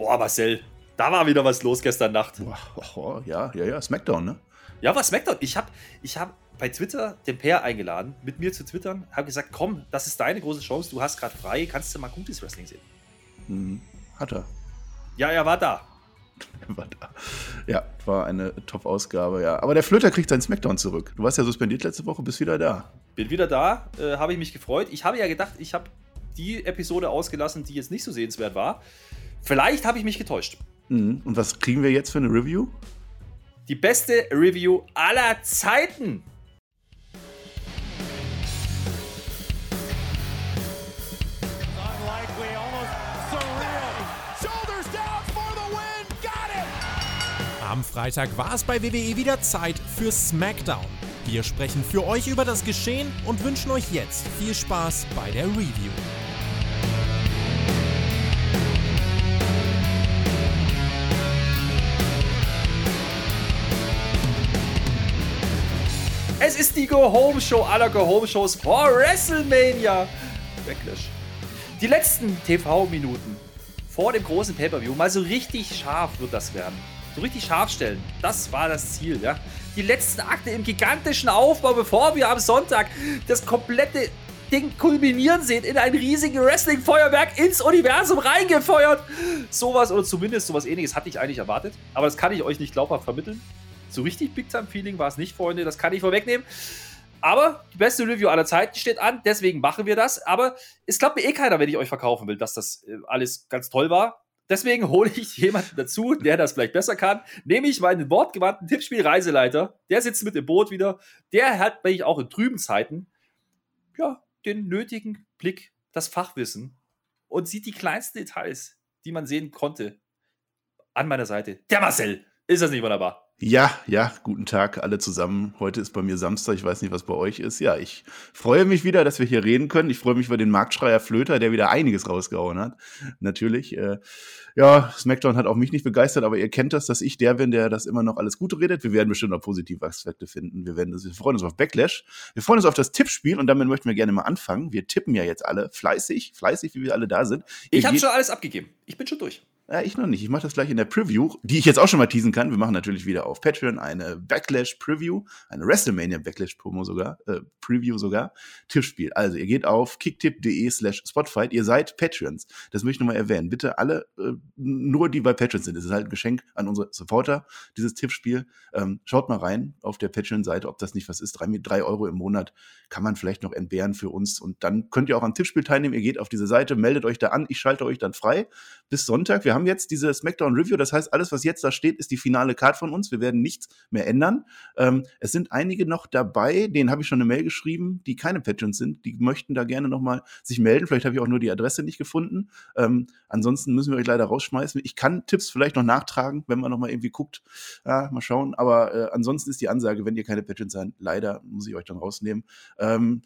Boah, Marcel, da war wieder was los gestern Nacht. Boah, oh, ja, ja, ja, Smackdown, ne? Ja, was Smackdown. Ich habe ich hab bei Twitter den Pair eingeladen, mit mir zu twittern, habe gesagt, komm, das ist deine große Chance, du hast gerade frei, kannst du mal gutes Wrestling sehen. Mhm. Hat er. Ja, er war da. war da. Ja, war eine Top-Ausgabe, ja. Aber der Flöter kriegt seinen Smackdown zurück. Du warst ja suspendiert letzte Woche, bist wieder da. Bin wieder da, äh, habe ich mich gefreut. Ich habe ja gedacht, ich habe die Episode ausgelassen, die jetzt nicht so sehenswert war. Vielleicht habe ich mich getäuscht. Mhm. Und was kriegen wir jetzt für eine Review? Die beste Review aller Zeiten. Am Freitag war es bei WWE wieder Zeit für SmackDown. Wir sprechen für euch über das Geschehen und wünschen euch jetzt viel Spaß bei der Review. Es ist die Go-Home-Show aller Go-Home-Shows vor WrestleMania. Backlash. Die letzten TV-Minuten vor dem großen Pay-Per-View, mal so richtig scharf wird das werden so richtig scharf stellen. Das war das Ziel, ja. Die letzten Akte im gigantischen Aufbau, bevor wir am Sonntag das komplette Ding kulminieren sehen in ein riesiges Wrestling-Feuerwerk ins Universum reingefeuert. Sowas oder zumindest sowas ähnliches hatte ich eigentlich erwartet. Aber das kann ich euch nicht glaubhaft vermitteln. So richtig Big-Time-Feeling war es nicht, Freunde. Das kann ich vorwegnehmen. Aber die beste Review aller Zeiten steht an, deswegen machen wir das. Aber es glaubt mir eh keiner, wenn ich euch verkaufen will, dass das äh, alles ganz toll war. Deswegen hole ich jemanden dazu, der das vielleicht besser kann. Nehme ich meinen wortgewandten Tippspiel-Reiseleiter. Der sitzt mit im Boot wieder. Der hat, wenn ich auch in trüben Zeiten, ja, den nötigen Blick, das Fachwissen und sieht die kleinsten Details, die man sehen konnte, an meiner Seite. Der Marcel. Ist das nicht wunderbar? Ja, ja, guten Tag alle zusammen. Heute ist bei mir Samstag, ich weiß nicht, was bei euch ist. Ja, ich freue mich wieder, dass wir hier reden können. Ich freue mich über den Marktschreier Flöter, der wieder einiges rausgehauen hat. Natürlich. Äh, ja, SmackDown hat auch mich nicht begeistert, aber ihr kennt das, dass ich der bin, der das immer noch alles Gute redet. Wir werden bestimmt auch positive Aspekte finden. Wir, werden wir freuen uns auf Backlash. Wir freuen uns auf das Tippspiel und damit möchten wir gerne mal anfangen. Wir tippen ja jetzt alle fleißig, fleißig, wie wir alle da sind. Ich habe schon alles abgegeben. Ich bin schon durch. Ja, ich noch nicht. Ich mache das gleich in der Preview, die ich jetzt auch schon mal teasen kann. Wir machen natürlich wieder auf Patreon eine Backlash Preview, eine WrestleMania Backlash Promo sogar, äh, Preview sogar, Tippspiel. Also ihr geht auf kicktip.de slash Spotfight. Ihr seid Patreons. Das möchte ich nochmal erwähnen. Bitte alle, äh, nur die bei Patreon sind. Das ist halt ein Geschenk an unsere Supporter, dieses Tippspiel. Ähm, schaut mal rein auf der Patreon-Seite, ob das nicht was ist. Drei, drei Euro im Monat kann man vielleicht noch entbehren für uns. Und dann könnt ihr auch am Tippspiel teilnehmen. Ihr geht auf diese Seite, meldet euch da an. Ich schalte euch dann frei bis Sonntag. Wir haben jetzt diese SmackDown Review. Das heißt, alles, was jetzt da steht, ist die finale Card von uns. Wir werden nichts mehr ändern. Ähm, es sind einige noch dabei, denen habe ich schon eine Mail geschrieben, die keine Patrons sind. Die möchten da gerne nochmal sich melden. Vielleicht habe ich auch nur die Adresse nicht gefunden. Ähm, ansonsten müssen wir euch leider rausschmeißen. Ich kann Tipps vielleicht noch nachtragen, wenn man nochmal irgendwie guckt. Ja, mal schauen. Aber äh, ansonsten ist die Ansage, wenn ihr keine Patrons seid, leider muss ich euch dann rausnehmen. Ähm,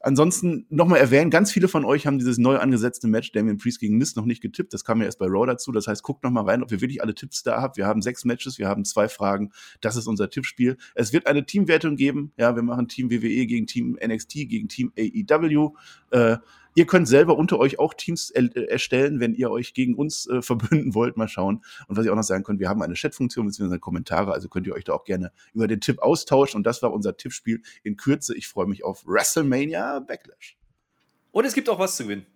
Ansonsten nochmal erwähnen, ganz viele von euch haben dieses neu angesetzte Match Damien Priest gegen Mist noch nicht getippt. Das kam ja erst bei Raw dazu. Das heißt, guckt nochmal rein, ob ihr wirklich alle Tipps da habt. Wir haben sechs Matches, wir haben zwei Fragen. Das ist unser Tippspiel. Es wird eine Teamwertung geben. Ja, wir machen Team WWE gegen Team NXT gegen Team AEW. Äh, Ihr könnt selber unter euch auch Teams er äh, erstellen, wenn ihr euch gegen uns äh, verbünden wollt. Mal schauen. Und was ich auch noch sagen könnte, wir haben eine Chatfunktion bzw. Kommentare, also könnt ihr euch da auch gerne über den Tipp austauschen. Und das war unser Tippspiel in Kürze. Ich freue mich auf WrestleMania Backlash. Und es gibt auch was zu gewinnen.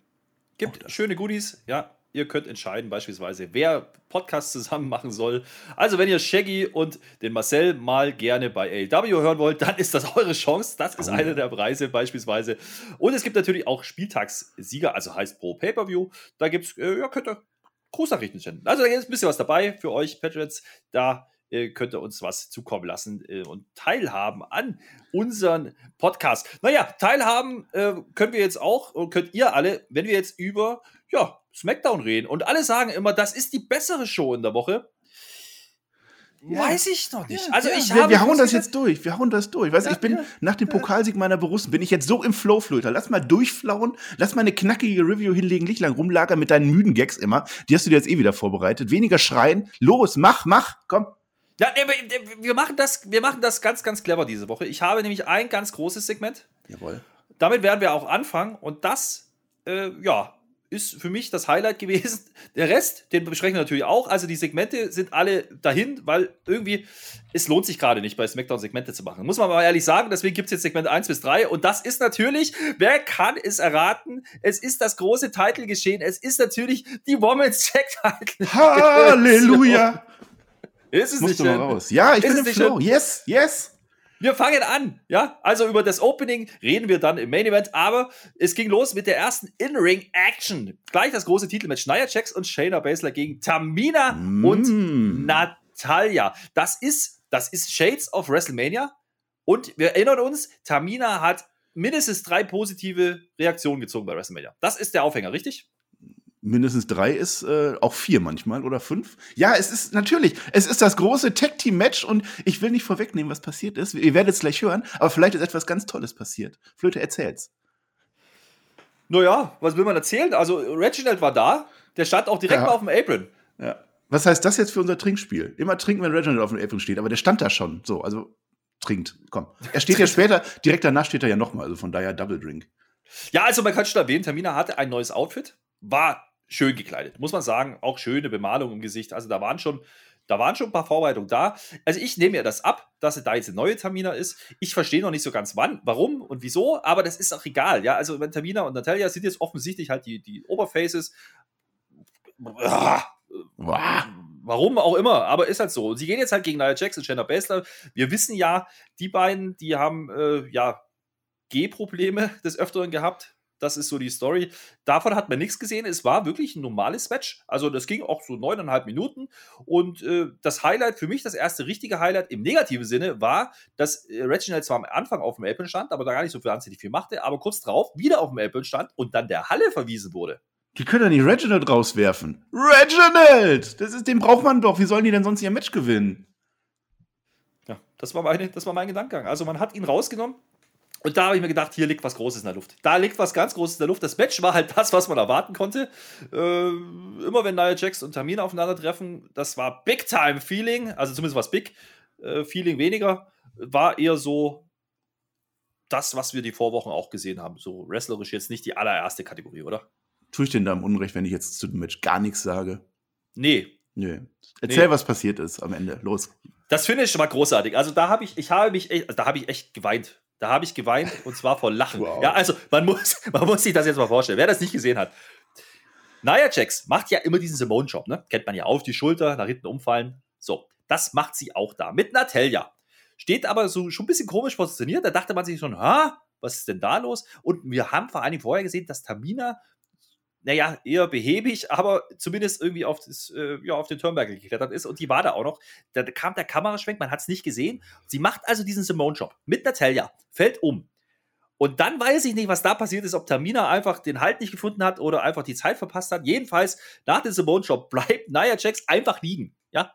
Gibt schöne Goodies, ja. Ihr könnt entscheiden, beispielsweise, wer Podcasts zusammen machen soll. Also, wenn ihr Shaggy und den Marcel mal gerne bei AEW hören wollt, dann ist das eure Chance. Das ist oh. einer der Preise, beispielsweise. Und es gibt natürlich auch Spieltagssieger, also heißt pro Pay-Per-View. Da gibt es, äh, ja, könnt ihr Grußnachrichten senden. Also, da ist ein bisschen was dabei für euch, Patriots. Da äh, könnt ihr uns was zukommen lassen äh, und teilhaben an unseren Podcast. Naja, teilhaben äh, können wir jetzt auch und könnt ihr alle, wenn wir jetzt über ja, SmackDown reden. Und alle sagen immer, das ist die bessere Show in der Woche. Ja. Weiß ich noch nicht. Ja, also ich ja. habe wir, wir hauen das jetzt durch. Wir hauen das durch. Weißt, ich bin nach dem Pokalsieg meiner Borussen bin ich jetzt so im Flow, Flöter. Lass mal durchflauen. Lass mal eine knackige Review hinlegen, nicht lang rumlagern mit deinen müden Gags immer. Die hast du dir jetzt eh wieder vorbereitet. Weniger schreien. Los, mach, mach, komm. Ja, wir machen das, wir machen das ganz, ganz clever diese Woche. Ich habe nämlich ein ganz großes Segment. Jawohl. Damit werden wir auch anfangen und das, äh, ja, ist für mich das Highlight gewesen. Der Rest, den besprechen wir natürlich auch. Also die Segmente sind alle dahin, weil irgendwie es lohnt sich gerade nicht, bei SmackDown Segmente zu machen. Muss man mal ehrlich sagen. Deswegen gibt es jetzt Segment 1 bis 3. Und das ist natürlich, wer kann es erraten? Es ist das große Title geschehen. Es ist natürlich die Women's Tag Title. Halleluja! Ist es Musst nicht du mal schön? raus. Ja, ich Ist bin es im nicht Flow. schön? Yes, yes. Wir fangen an, ja. Also über das Opening reden wir dann im Main Event, aber es ging los mit der ersten In-Ring-Action. Gleich das große Titelmatch Nia Jax und Shayna Baszler gegen Tamina Mm. und Natalia. Das ist, das ist Shades of WrestleMania. Und wir erinnern uns, Tamina hat mindestens drei positive Reaktionen gezogen bei WrestleMania. Das ist der Aufhänger, richtig? Mindestens drei ist äh, auch vier manchmal oder fünf. Ja, es ist natürlich, es ist das große Tag-Team-Match und ich will nicht vorwegnehmen, was passiert ist. Ihr werdet es gleich hören, aber vielleicht ist etwas ganz Tolles passiert. Flöte, erzähl's. Naja, was will man erzählen? Also Reginald war da, der stand auch direkt Ja. mal auf dem Apron. Ja. Was heißt das jetzt für unser Trinkspiel? Immer trinken, wenn Reginald auf dem Apron steht, aber der stand da schon. So, also trinkt, komm. Er steht ja später, direkt danach steht er ja nochmal, also von daher Double Drink. Ja, also man kann schon erwähnen, Tamina hatte ein neues Outfit, war schön gekleidet, muss man sagen, auch schöne Bemalung im Gesicht. Also da waren schon, da waren schon ein paar Vorbereitungen da. Also ich nehme mir das ab, dass es da jetzt eine neue Tamina ist. Ich verstehe noch nicht so ganz wann, warum und wieso, aber das ist auch egal. Ja, also wenn Tamina und Natalia sind jetzt offensichtlich halt die, die Oberfaces. Warum auch immer, aber ist halt so. Und sie gehen jetzt halt gegen Nia Jax und Shayna Baszler. Wir wissen ja, die beiden, die haben äh, ja G-Probleme des Öfteren gehabt. Das ist so die Story. Davon hat man nichts gesehen. Es war wirklich ein normales Match. Also das ging auch so neuneinhalb Minuten. Und äh, das Highlight, für mich das erste richtige Highlight im negativen Sinne, war, dass äh, Reginald zwar am Anfang auf dem Apron stand, aber da gar nicht so wahnsinnig viel machte, aber kurz drauf wieder auf dem Apron stand und dann der Halle verwiesen wurde. Die können doch nicht Reginald rauswerfen. Reginald! Das ist, den braucht man doch. Wie sollen die denn sonst ihr Match gewinnen? Ja, das war, meine, das war mein Gedankengang. Also man hat ihn rausgenommen und da habe ich mir gedacht, hier liegt was Großes in der Luft. Da liegt was ganz Großes in der Luft. Das Match war halt das, was man erwarten konnte. Äh, immer wenn Nia Jax und Tamina aufeinandertreffen, das war Big-Time-Feeling, also zumindest was Big, äh, Feeling weniger, war eher so das, was wir die Vorwochen auch gesehen haben. So wrestlerisch jetzt nicht die allererste Kategorie, oder? Tue ich denn da im Unrecht, wenn ich jetzt zu dem Match gar nichts sage? Nee, Nö. Erzähl, Nee. was passiert ist am Ende. Los. Das Finish war großartig. Also da habe ich, ich habe mich, echt, da habe ich echt geweint. Da habe ich geweint und zwar vor Lachen. Wow. Ja, also man muss, man muss sich das jetzt mal vorstellen. Wer das nicht gesehen hat. Nia Jax macht ja immer diesen Simone-Job, ne? Kennt man ja auf die Schulter, nach hinten umfallen. So, das macht sie auch da. Mit Natalia. Steht aber so schon ein bisschen komisch positioniert. Da dachte man sich schon, ha, was ist denn da los? Und wir haben vor allen Dingen vorher gesehen, dass Tamina, naja, eher behäbig, aber zumindest irgendwie auf, das, äh, ja, auf den Turnbuckle geklettert ist. Und die war da auch noch. Da kam der Kameraschwenk, man hat es nicht gesehen. Sie macht also diesen Simone-Job mit Natalia, fällt um. Und dann weiß ich nicht, was da passiert ist, ob Tamina einfach den Halt nicht gefunden hat oder einfach die Zeit verpasst hat. Jedenfalls, nach dem Simone-Job bleibt Nia Jax einfach liegen. Ja.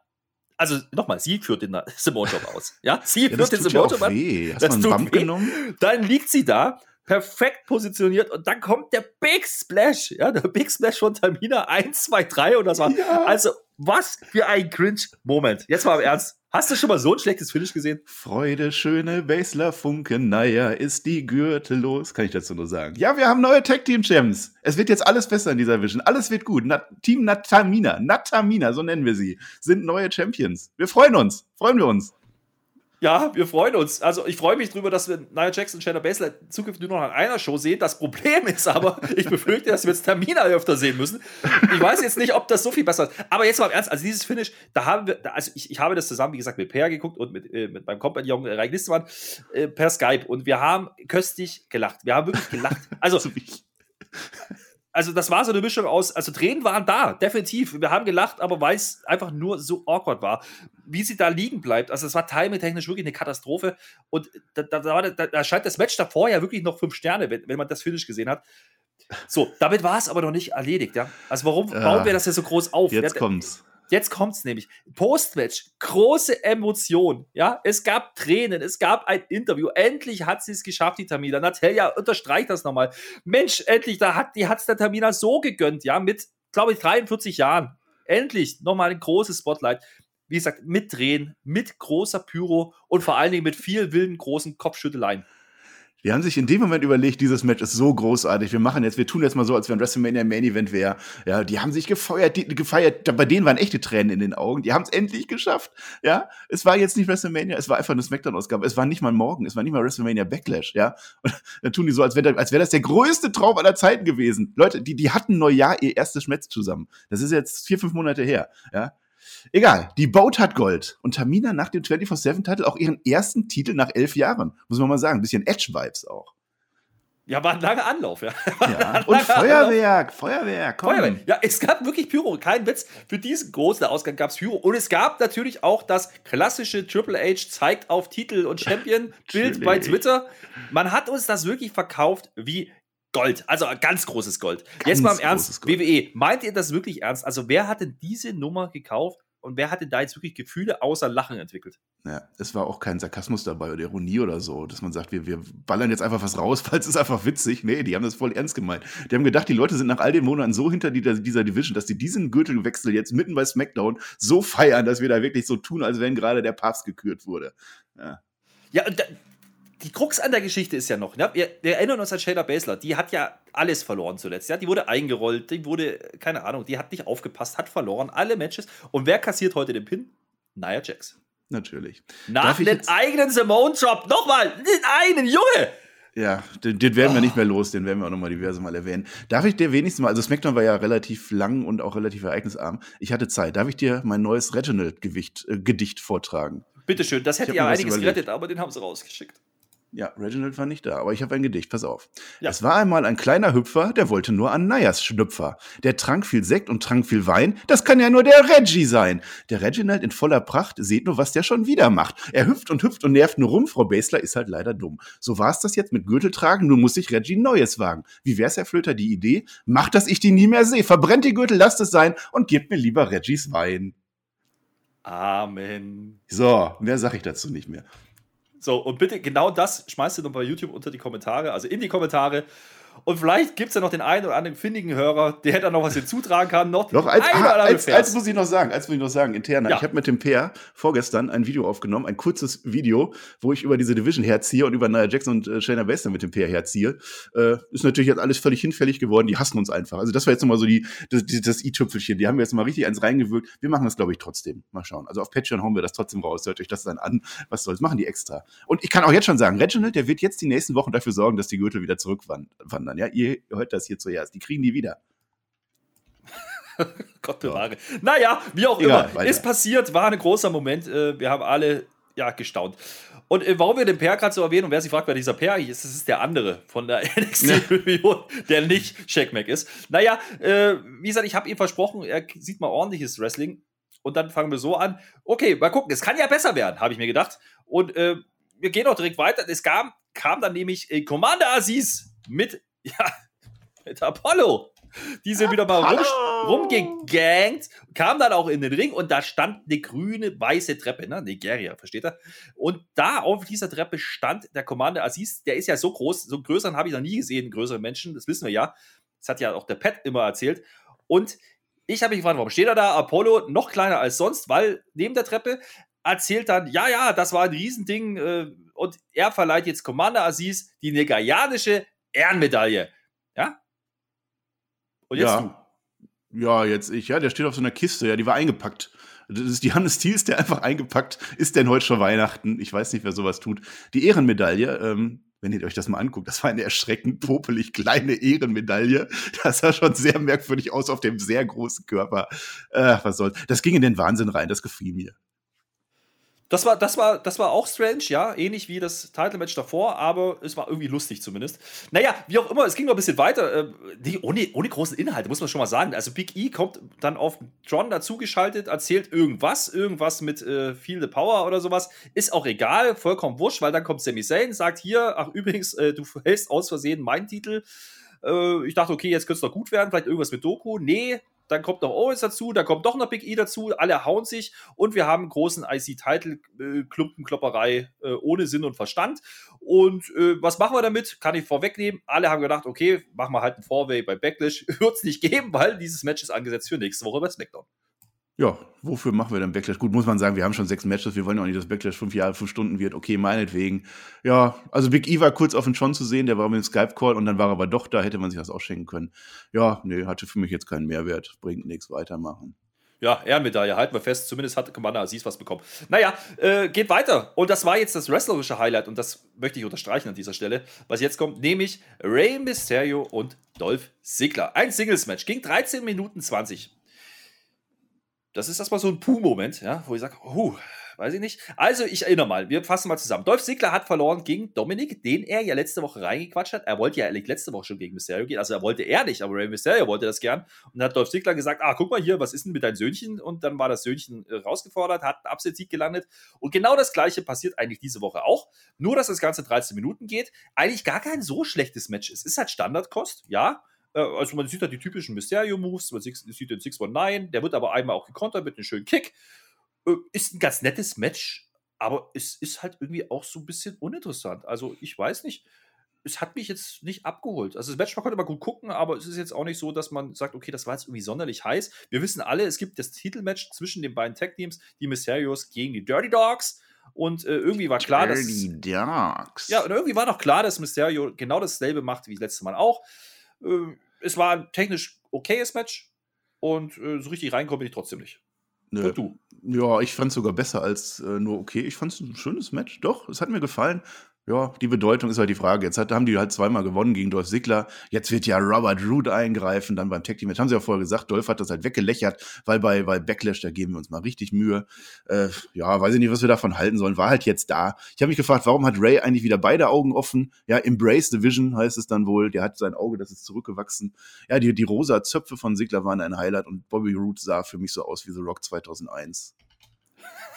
Also nochmal, sie führt den Simone-Job aus. Ja, sie Ja, führt den Simone-Job an. weh. Hast Das du einen Bump weh. genommen? Dann liegt sie da, perfekt positioniert und dann kommt der Big Splash. Ja, der Big Splash von Tamina 1, 2, 3 und das war. Ja. Also, was für ein Cringe-Moment. Jetzt mal im Ernst. Hast du schon mal so ein schlechtes Finish gesehen? Freude, schöne Basler Funken, naja, ist die Gürtel los, kann ich dazu nur sagen. Ja, wir haben neue Tag Team Champs. Es wird jetzt alles besser in dieser Vision. Alles wird gut. Na, Team Natamina, Natamina, so nennen wir sie, sind neue Champions. Wir freuen uns. Freuen wir uns. Ja, wir freuen uns. Also ich freue mich drüber, dass wir Nia Jackson und Shayna Baszler zukünftig nur noch an einer Show sehen. Das Problem ist aber, ich befürchte, dass wir jetzt Termina öfter sehen müssen. Ich weiß jetzt nicht, ob das so viel besser ist. Aber jetzt mal im Ernst, also dieses Finish, da haben wir, also ich, ich habe das zusammen, wie gesagt, mit Per geguckt und mit, äh, mit meinem Kompagnon äh, Listemann äh, per Skype und wir haben köstlich gelacht. Wir haben wirklich gelacht. Also. also das war so eine Mischung aus, also Tränen waren da, definitiv. Wir haben gelacht, aber weil es einfach nur so awkward war, wie sie da liegen bleibt. Also es war timing-technisch wirklich eine Katastrophe. Und da, da, da, da, scheint das Match davor ja wirklich noch fünf Sterne, wenn, wenn man das Finish gesehen hat. So, damit war es aber noch nicht erledigt, ja. Also warum Ja. bauen wir das ja so groß auf? Jetzt ja, kommt's. Jetzt kommt's nämlich. Postmatch, große Emotion. Ja, es gab Tränen, es gab ein Interview. Endlich hat sie es geschafft, die Tamina. Natalia unterstreicht das nochmal. Mensch, endlich, da hat die hat's der Tamina so gegönnt, ja, mit, glaube ich, 43 Jahren. Endlich nochmal ein großes Spotlight. Wie gesagt, mit Drehen, mit großer Pyro und vor allen Dingen mit viel wilden großen Kopfschütteleien. Die haben sich in dem Moment überlegt, dieses Match ist so großartig. Wir machen jetzt, wir tun jetzt mal so, als wenn WrestleMania Main Event wäre. Ja, die haben sich gefeuert, die, gefeiert. Bei denen waren echte Tränen in den Augen. Die haben es endlich geschafft. Ja, es war jetzt nicht WrestleMania, es war einfach eine Smackdown-Ausgabe. Es war nicht mal morgen, es war nicht mal WrestleMania Backlash. Ja, und dann tun die so, als wäre als wäre das der größte Traum aller Zeiten gewesen. Leute, die, die hatten Neujahr ihr erstes Match zusammen. Das ist jetzt vier, fünf Monate her. Ja, Egal, die Boat hat Gold. Und Tamina nach dem 24-7-Titel auch ihren ersten Titel nach elf Jahren. Muss man mal sagen. Ein bisschen Edge-Vibes auch. Ja, war ein langer Anlauf, ja. ja. Und Feuerwerk, Feuerwerk, komm. Feuerwerk. Ja, es gab wirklich Pyro, kein Witz. Für diesen großen Ausgang gab es Pyro. Und es gab natürlich auch das klassische Triple H zeigt auf Titel und Champion-Bild bei Twitter. Man hat uns das wirklich verkauft wie Gold. Also ganz großes Gold. Ganz Jetzt mal im Ernst, Gold. WWE, meint ihr das wirklich ernst? Also wer hat denn diese Nummer gekauft? Und wer hatte da jetzt wirklich Gefühle außer Lachen entwickelt? Ja, es war auch kein Sarkasmus dabei oder Ironie oder so, dass man sagt, wir, wir ballern jetzt einfach was raus, weil es ist einfach witzig. Nee, die haben das voll ernst gemeint. Die haben gedacht, die Leute sind nach all den Monaten so hinter dieser Division, dass sie diesen Gürtelwechsel jetzt mitten bei SmackDown so feiern, dass wir da wirklich so tun, als wenn gerade der Papst gekürt wurde. Ja. Ja, die Krux an der Geschichte ist ja noch, ne? wir, wir, erinnern uns an Shayna Baszler, die hat ja alles verloren zuletzt. Ja? Die wurde eingerollt, die wurde, keine Ahnung, die hat nicht aufgepasst, hat verloren, alle Matches. Und wer kassiert heute den Pin? Nia Jax. Natürlich. Nach dem eigenen Simone-Drop, nochmal, den einen, Junge! Ja, den, den werden wir oh. nicht mehr los, den werden wir auch nochmal diverse Mal erwähnen. Darf ich dir wenigstens mal, also SmackDown war ja relativ lang und auch relativ ereignisarm. Ich hatte Zeit. Darf ich dir mein neues Reginald-Gedicht äh, vortragen? Bitteschön, das hätte ja einiges gerettet, aber den haben sie rausgeschickt. Ja, Reginald war nicht da, aber ich habe ein Gedicht, pass auf. Ja. Es war einmal ein kleiner Hüpfer, der wollte nur an Nayas Schnüpfer. Der trank viel Sekt und trank viel Wein, das kann ja nur der Reggie sein. Der Reginald in voller Pracht, seht nur, was der schon wieder macht. Er hüpft und hüpft und nervt nur rum, Frau Basler ist halt leider dumm. So war's das jetzt mit Gürtel tragen, nun muss sich Reggie Neues wagen. Wie wär's, Herr Flöter, die Idee? Macht, dass ich die nie mehr sehe, verbrennt die Gürtel, lasst es sein und gebt mir lieber Reggies Wein. Amen. So, mehr sag ich dazu nicht mehr. So, und bitte genau das schmeißt du noch bei YouTube unter die Kommentare, also in die Kommentare. Und vielleicht gibt es ja noch den einen oder anderen findigen Hörer, der da noch was hinzutragen kann. Noch, noch als, ah, als, als, muss ich noch sagen, als muss ich noch sagen, interner. Ja. Ich habe mit dem Peer vorgestern ein Video aufgenommen, ein kurzes Video, wo ich über diese Division herziehe und über Nia Jackson und äh, Shayna Baszler mit dem Peer herziehe. Äh, ist natürlich jetzt alles völlig hinfällig geworden. Die hassen uns einfach. Also das war jetzt nochmal so die, das, das i-Tüpfelchen. Die haben wir jetzt mal richtig eins reingewirkt. Wir machen das, glaube ich, trotzdem. Mal schauen. Also auf Patreon hauen wir das trotzdem raus. Hört euch das dann an. Was soll's? Machen die extra. Und ich kann auch jetzt schon sagen, Reginald, der wird jetzt die nächsten Wochen dafür sorgen, dass die Gürtel wieder zurückwandern. Ja, ihr hört das hier zuerst. Die kriegen die wieder. Gott bewahre. Ja. Naja, wie auch Egal, immer. Weiter. Ist passiert, war ein großer Moment. Äh, wir haben alle ja, gestaunt. Und äh, warum wir den Per gerade so erwähnen und wer sich fragt, wer dieser Per ist, das ist der andere von der NXT-Review, der nicht Shaq Mac ist. Naja, äh, wie gesagt, ich habe ihm versprochen, er sieht mal ordentliches Wrestling. Und dann fangen wir so an. Okay, mal gucken, es kann ja besser werden, habe ich mir gedacht. Und äh, wir gehen auch direkt weiter. Es kam, kam dann nämlich äh, Commander Aziz mit, ja, mit Apollo. Die sind wieder mal rum, rumgegangt, kam dann auch in den Ring und da stand eine grüne, weiße Treppe, ne? Nigeria, versteht er? Und da auf dieser Treppe stand der Commander Aziz, der ist ja so groß, so größeren habe ich noch nie gesehen, größere Menschen, das wissen wir ja. Das hat ja auch der Pat immer erzählt. Und ich habe mich gefragt, warum steht er da? Apollo noch kleiner als sonst, weil neben der Treppe erzählt dann, ja, ja, das war ein Riesending äh, und er verleiht jetzt Commander Aziz die nigerianische Ehrenmedaille. Ja, und jetzt ja. du. Ja, jetzt ich. Ja, der steht auf so einer Kiste. Ja, die war eingepackt. Das ist die Hannes Thiels, der einfach eingepackt ist denn heute schon Weihnachten. Ich weiß nicht, wer sowas tut. Die Ehrenmedaille, ähm, wenn ihr euch das mal anguckt, das war eine erschreckend popelig kleine Ehrenmedaille. Das sah schon sehr merkwürdig aus auf dem sehr großen Körper. Äh, was soll's. Das ging in den Wahnsinn rein, das gefiel mir. Das war, das, war, das war auch strange, ja, ähnlich wie das Title-Match davor, aber es war irgendwie lustig zumindest. Naja, wie auch immer, es ging noch ein bisschen weiter. Äh, ohne, ohne großen Inhalte, muss man schon mal sagen. Also Big E kommt dann auf John dazugeschaltet, erzählt irgendwas, irgendwas mit äh, Feel the Power oder sowas. Ist auch egal, vollkommen wurscht, weil dann kommt Sami Zayn, sagt hier, ach übrigens, äh, du hältst aus Versehen meinen Titel. Äh, ich dachte, okay, jetzt könnte es doch gut werden, vielleicht irgendwas mit Doku. Nee, dann kommt noch Owens dazu, dann kommt doch noch Big E dazu, alle hauen sich und wir haben großen IC-Title-Klumpenklopperei äh, ohne Sinn und Verstand. Und äh, was machen wir damit? Kann ich vorwegnehmen. Alle haben gedacht, okay, machen wir halt ein Four-Way bei Backlash. Wird es nicht geben, weil dieses Match ist angesetzt für nächste Woche bei SmackDown. Ja, wofür machen wir denn Backlash? Gut, muss man sagen, wir haben schon sechs Matches, wir wollen ja auch nicht, dass Backlash fünf Jahre, fünf Stunden wird. Okay, meinetwegen. Ja, also Big E war kurz auf den John zu sehen, der war mit dem Skype-Call und dann war er aber doch da, hätte man sich das auch schenken können. Ja, nee, hatte für mich jetzt keinen Mehrwert, bringt nichts, weitermachen. Ja, Ehrenmedaille, halten wir fest. Zumindest hat Commander Aziz was bekommen. Naja, äh, geht weiter. Und das war jetzt das wrestlerische Highlight. Und das möchte ich unterstreichen an dieser Stelle. Was jetzt kommt, nämlich Rey Mysterio und Dolph Ziggler. Ein Singles-Match. Ging 13 Minuten 20. Das ist erstmal so ein Puh-Moment, ja, wo ich sage, huh, weiß ich nicht. Also, ich erinnere mal, wir fassen mal zusammen. Dolph Ziggler hat verloren gegen Dominik, den er ja letzte Woche reingequatscht hat. Er wollte ja letzte Woche schon gegen Mysterio gehen. Also, er wollte er nicht, aber Rey Mysterio wollte das gern. Und dann hat Dolph Ziggler gesagt: Ah, guck mal hier, was ist denn mit deinem Söhnchen? Und dann war das Söhnchen äh, rausgefordert, hat einen Absicht gelandet. Und genau das Gleiche passiert eigentlich diese Woche auch. Nur, dass das Ganze 13 Minuten geht. Eigentlich gar kein so schlechtes Match. Es ist halt Standardkost, ja. Äh, also man sieht halt die typischen Mysterio-Moves, man sieht den 619, der wird aber einmal auch gekontert mit einem schönen Kick. Äh, ist ein ganz nettes Match, aber es ist halt irgendwie auch so ein bisschen uninteressant. Also ich weiß nicht, es hat mich jetzt nicht abgeholt. Also das Match, man konnte mal gut gucken, aber es ist jetzt auch nicht so, dass man sagt, okay, das war jetzt irgendwie sonderlich heiß. Wir wissen alle, es gibt das Titelmatch zwischen den beiden Tag-Teams, die Mysterios gegen die Dirty Dogs. Und äh, irgendwie war klar, Dirty dass. Dogs. Ja, und irgendwie war noch klar, dass Mysterio genau dasselbe macht wie das letzte Mal auch. Äh, es war ein technisch okayes Match und äh, so richtig reinkommen bin ich trotzdem nicht. Nö. Und du? Ja, ich fand es sogar besser als äh, nur okay. Ich fand es ein schönes Match. Doch, es hat mir gefallen. Ja, die Bedeutung ist halt die Frage. Jetzt hat, haben die halt zweimal gewonnen gegen Dolph Ziggler. Jetzt wird ja Robert Root eingreifen, dann beim Tag Team. Match haben sie ja vorher gesagt, Dolph hat das halt weggelächert, weil bei, bei Backlash, da geben wir uns mal richtig Mühe. Äh, ja, weiß ich nicht, was wir davon halten sollen. War halt jetzt da. Ich habe mich gefragt, warum hat Ray eigentlich wieder beide Augen offen? Ja, Embrace the Vision heißt es dann wohl. Der hat sein Auge, das ist zurückgewachsen. Ja, die, die rosa Zöpfe von Ziggler waren ein Highlight und Bobby Root sah für mich so aus wie The Rock 2001.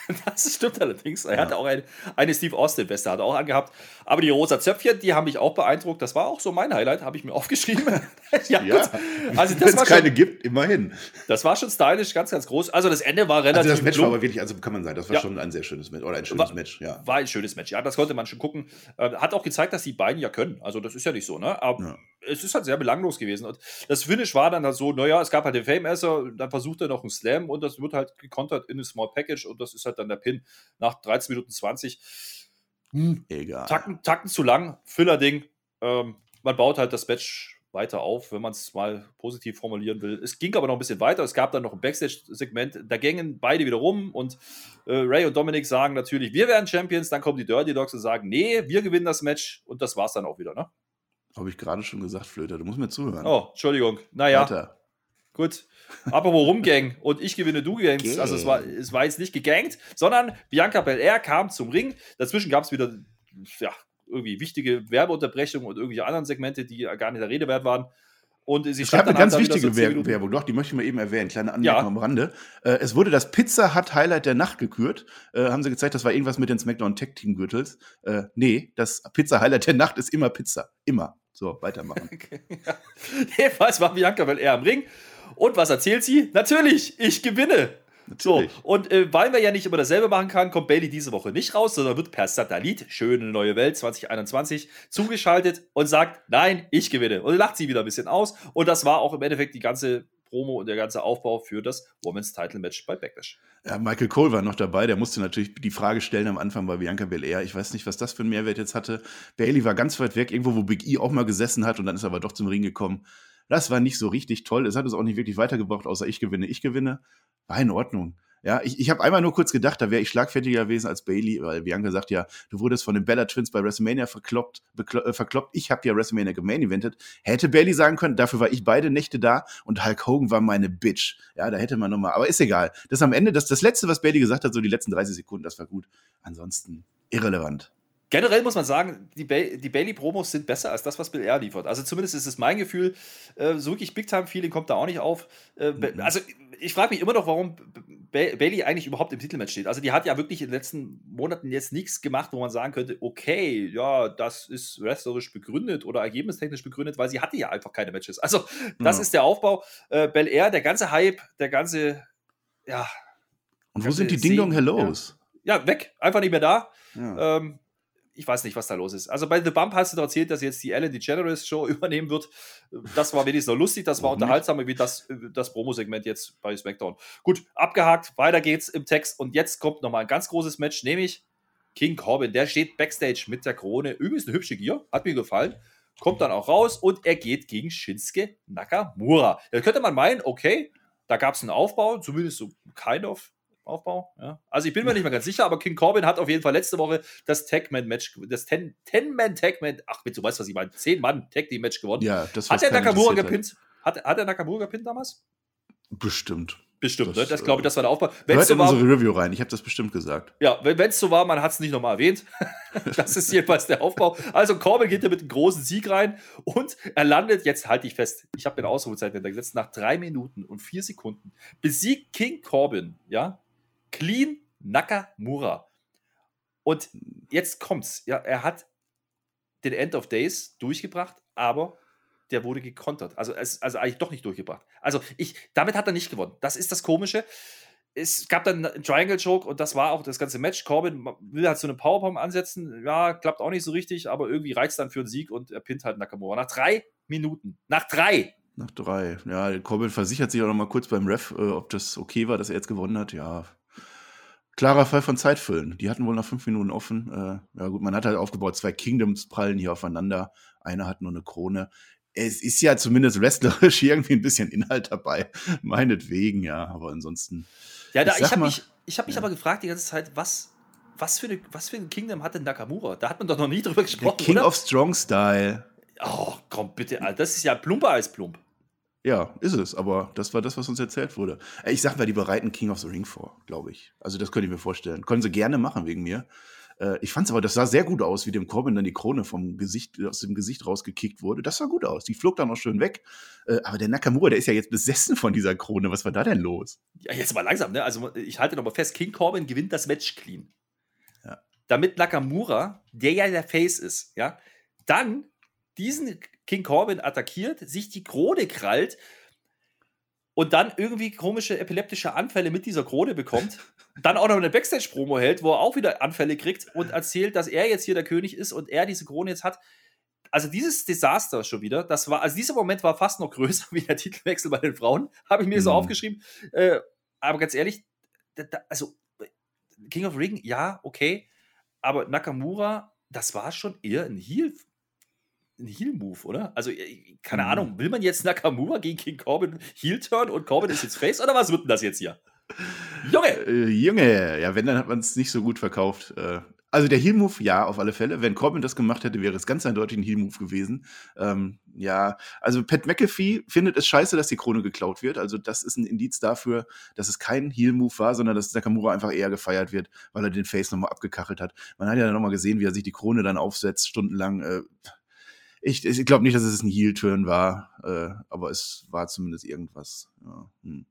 Das stimmt allerdings. Er hatte auch eine, eine Steve Austin-Weste, hat er auch angehabt. Aber die rosa Zöpfchen, die haben mich auch beeindruckt. Das war auch so mein Highlight, habe ich mir aufgeschrieben. ja, gut. Also wenn es keine gibt, immerhin. Das war schon stylisch, ganz, ganz groß. Also das Ende war relativ. Also das Match war aber wirklich, also kann man sagen, das war ja. schon ein sehr schönes Match. Oder ein schönes war, Match, ja. War ein schönes Match, ja. Das konnte man schon gucken. Äh, hat auch gezeigt, dass die beiden ja können. Also das ist ja nicht so, ne? Aber ja. Es ist halt sehr belanglos gewesen. Und das Finish war dann halt so, naja, es gab halt den Fame-Esser, dann versucht er noch einen Slam und das wird halt gekontert in ein Small Package und das ist halt dann der Pin nach 13 Minuten 20. Hm, Egal. Tacken, Tacken zu lang, Filler-Ding. Ähm, man baut halt das Match weiter auf, wenn man es mal positiv formulieren will. Es ging aber noch ein bisschen weiter. Es gab dann noch ein Backstage-Segment. Da gingen beide wieder rum und äh, Ray und Dominic sagen natürlich, wir werden Champions. Dann kommen die Dirty Dogs und sagen, nee, wir gewinnen das Match. Und das war's dann auch wieder, ne? Habe ich gerade schon gesagt, Flöter. Du musst mir zuhören. Oh, Entschuldigung. Naja. Weiter. Gut. Apropos rumgang und ich gewinne, du gangst. Also es war, es war jetzt nicht gegangt, sondern Bianca Belair kam zum Ring. Dazwischen gab es wieder ja, irgendwie wichtige Werbeunterbrechungen und irgendwelche anderen Segmente, die gar nicht der Rede wert waren. Und sie es gab eine ganz wichtige so Werbung, doch, die möchte ich mal eben erwähnen. Kleine Anmerkung ja. am Rande. Äh, es wurde das Pizza Hut Highlight der Nacht gekürt. Äh, haben sie gezeigt, das war irgendwas mit den SmackDown Tech Team Gürtels. Äh, nee, das Pizza Highlight der Nacht ist immer Pizza. Immer. So, weitermachen. Okay, ja. Jedenfalls war Bianca Belair am Ring und was erzählt sie? Natürlich, ich gewinne. Natürlich. So, und äh, weil man ja nicht immer dasselbe machen kann, kommt Bailey diese Woche nicht raus, sondern wird per Satellit, schöne neue Welt 2021, zugeschaltet und sagt, nein, ich gewinne. Und lacht sie wieder ein bisschen aus. Und das war auch im Endeffekt die ganze Promo und der ganze Aufbau für das Women's Title Match bei Backlash. Ja, Michael Cole war noch dabei, der musste natürlich die Frage stellen am Anfang bei Bianca Belair. Ich weiß nicht, was das für einen Mehrwert jetzt hatte. Bailey war ganz weit weg, irgendwo, wo Big E auch mal gesessen hat und dann ist er aber doch zum Ring gekommen. Das war nicht so richtig toll. Es hat uns auch nicht wirklich weitergebracht, außer ich gewinne, ich gewinne. War in Ordnung. Ja, ich, ich habe einmal nur kurz gedacht, da wäre ich schlagfertiger gewesen als Bailey, weil Bianca sagt ja, du wurdest von den Bella Twins bei WrestleMania verkloppt, äh, verkloppt. Ich habe ja WrestleMania gemain eventet. Hätte Bailey sagen können, dafür war ich beide Nächte da und Hulk Hogan war meine Bitch. Ja, da hätte man nochmal, aber ist egal. Das am Ende, das, das letzte, was Bailey gesagt hat, so die letzten 30 Sekunden, das war gut. Ansonsten irrelevant. Generell muss man sagen, die, ba die Bailey-Promos sind besser als das, was Bill R liefert. Also zumindest ist es mein Gefühl. Äh, so wirklich Big-Time-Feeling kommt da auch nicht auf. Äh, mhm. Also ich frage mich immer noch, warum ba Bailey eigentlich überhaupt im Titelmatch steht. Also die hat ja wirklich in den letzten Monaten jetzt nichts gemacht, wo man sagen könnte, okay, ja, das ist wrestlerisch begründet oder ergebnistechnisch begründet, weil sie hatte ja einfach keine Matches. Also das ja. ist der Aufbau. Äh, Bel Air, der ganze Hype, der ganze, ja. Und wo sind die Ding Dong Hellos? Ja. ja. weg, einfach nicht mehr da. Ja. Ähm, ich weiß nicht, was da los ist. Also bei The Bump hast du erzählt, dass jetzt die Ellen DeGeneres Show übernehmen wird. Das war wenigstens noch lustig, das war unterhaltsamer wie das, das Promo-Segment jetzt bei SmackDown. Gut, abgehakt, weiter geht's im Text und jetzt kommt nochmal ein ganz großes Match, nämlich King Corbin. Der steht Backstage mit der Krone. Übrigens eine hübsche Gier, hat mir gefallen. Kommt dann auch raus und er geht gegen Shinsuke Nakamura. Da könnte man meinen, okay, da gab es einen Aufbau, zumindest so kind of. Aufbau. Ja. Also ich bin mir nicht mehr ganz sicher, aber King Corbin hat auf jeden Fall letzte Woche das Tag-Man-Match, das Ten-Man-Tag-Man, ach, du weißt, was ich meine, 10-Mann-Tag-Team-Match gewonnen. Ja, das Hat der Nakamura gepinnt? Hat, hat der Nakamura gepinnt damals? Bestimmt. Bestimmt, das, ne? das glaube ich, das war der Aufbau. Hört so in war, unsere Review rein, ich habe das bestimmt gesagt. Ja, wenn es so war, man hat es nicht nochmal erwähnt. das ist jedenfalls der Aufbau. Also Corbin geht hier mit einem großen Sieg rein und er landet, jetzt halte ich fest, ich habe den Ausrufezeit gesetzt, nach drei Minuten und vier Sekunden besiegt King Corbin, ja, Clean Nakamura. Und jetzt kommt's. Ja, er hat den End of Days durchgebracht, aber der wurde gekontert. Also, es, also eigentlich doch nicht durchgebracht. Also, ich, damit hat er nicht gewonnen. Das ist das Komische. Es gab dann einen Triangle Joke und das war auch das ganze Match. Corbin will halt so eine Powerbomb ansetzen. Ja, klappt auch nicht so richtig, aber irgendwie reizt dann für einen Sieg und er pinnt halt Nakamura. Nach drei Minuten. Nach drei. Nach drei. Ja, Corbin versichert sich auch noch mal kurz beim Ref, äh, ob das okay war, dass er jetzt gewonnen hat. Ja, klarer Fall von Zeitfüllen. Die hatten wohl noch fünf Minuten offen. Äh, ja gut, man hat halt aufgebaut, zwei Kingdoms prallen hier aufeinander. Einer hat nur eine Krone. Es ist ja zumindest wrestlerisch irgendwie ein bisschen Inhalt dabei. Meinetwegen, ja. Aber ansonsten. Ja, da, ich, ich habe mich, ich hab mich ja. aber gefragt die ganze Zeit, was, was, für eine, was für ein Kingdom hat denn Nakamura? Da hat man doch noch nie drüber gesprochen. Der King oder? of Strong Style. Oh, komm bitte, Alter. Das ist ja plumper als plump. Ja, ist es, aber das war das, was uns erzählt wurde. Ich sag mal, die bereiten King of the Ring vor, glaube ich. Also das könnte ich mir vorstellen. Können sie gerne machen wegen mir. Äh, ich fand es aber, das sah sehr gut aus, wie dem Corbin dann die Krone vom Gesicht, aus dem Gesicht rausgekickt wurde. Das sah gut aus. Die flog dann auch schön weg. Äh, aber der Nakamura, der ist ja jetzt besessen von dieser Krone. Was war da denn los? Ja, jetzt mal langsam, ne? Also ich halte nochmal fest, King Corbin gewinnt das Match clean. Ja. Damit Nakamura, der ja der Face ist, ja, dann diesen King Corbin attackiert, sich die Krone krallt und dann irgendwie komische epileptische Anfälle mit dieser Krone bekommt, dann auch noch eine Backstage-Promo hält, wo er auch wieder Anfälle kriegt und erzählt, dass er jetzt hier der König ist und er diese Krone jetzt hat. Also dieses Desaster schon wieder, das war, also dieser Moment war fast noch größer wie der Titelwechsel bei den Frauen, habe ich mir mhm. so aufgeschrieben. Äh, aber ganz ehrlich, da, da, also King of Ring, ja, okay, aber Nakamura, das war schon eher ein Heel ein Heal-Move, oder? Also, äh, keine mhm. Ahnung, will man jetzt Nakamura gegen King Corbin Heel-Turn und Corbin ist jetzt Face oder was wird denn das jetzt hier? Junge! Äh, Junge, ja, wenn, dann hat man es nicht so gut verkauft. Äh, also der Heel-Move, ja, auf alle Fälle. Wenn Corbin das gemacht hätte, wäre es ganz eindeutig ein Heel-Move gewesen. Ähm, ja, also Pat McAfee findet es scheiße, dass die Krone geklaut wird. Also das ist ein Indiz dafür, dass es kein Heel-Move war, sondern dass Nakamura einfach eher gefeiert wird, weil er den Face nochmal abgekachelt hat. Man hat ja nochmal gesehen, wie er sich die Krone dann aufsetzt, stundenlang. Äh, ich, ich glaube nicht, dass es ein Heel-Turn war, äh, aber es war zumindest irgendwas. Ja. Hm.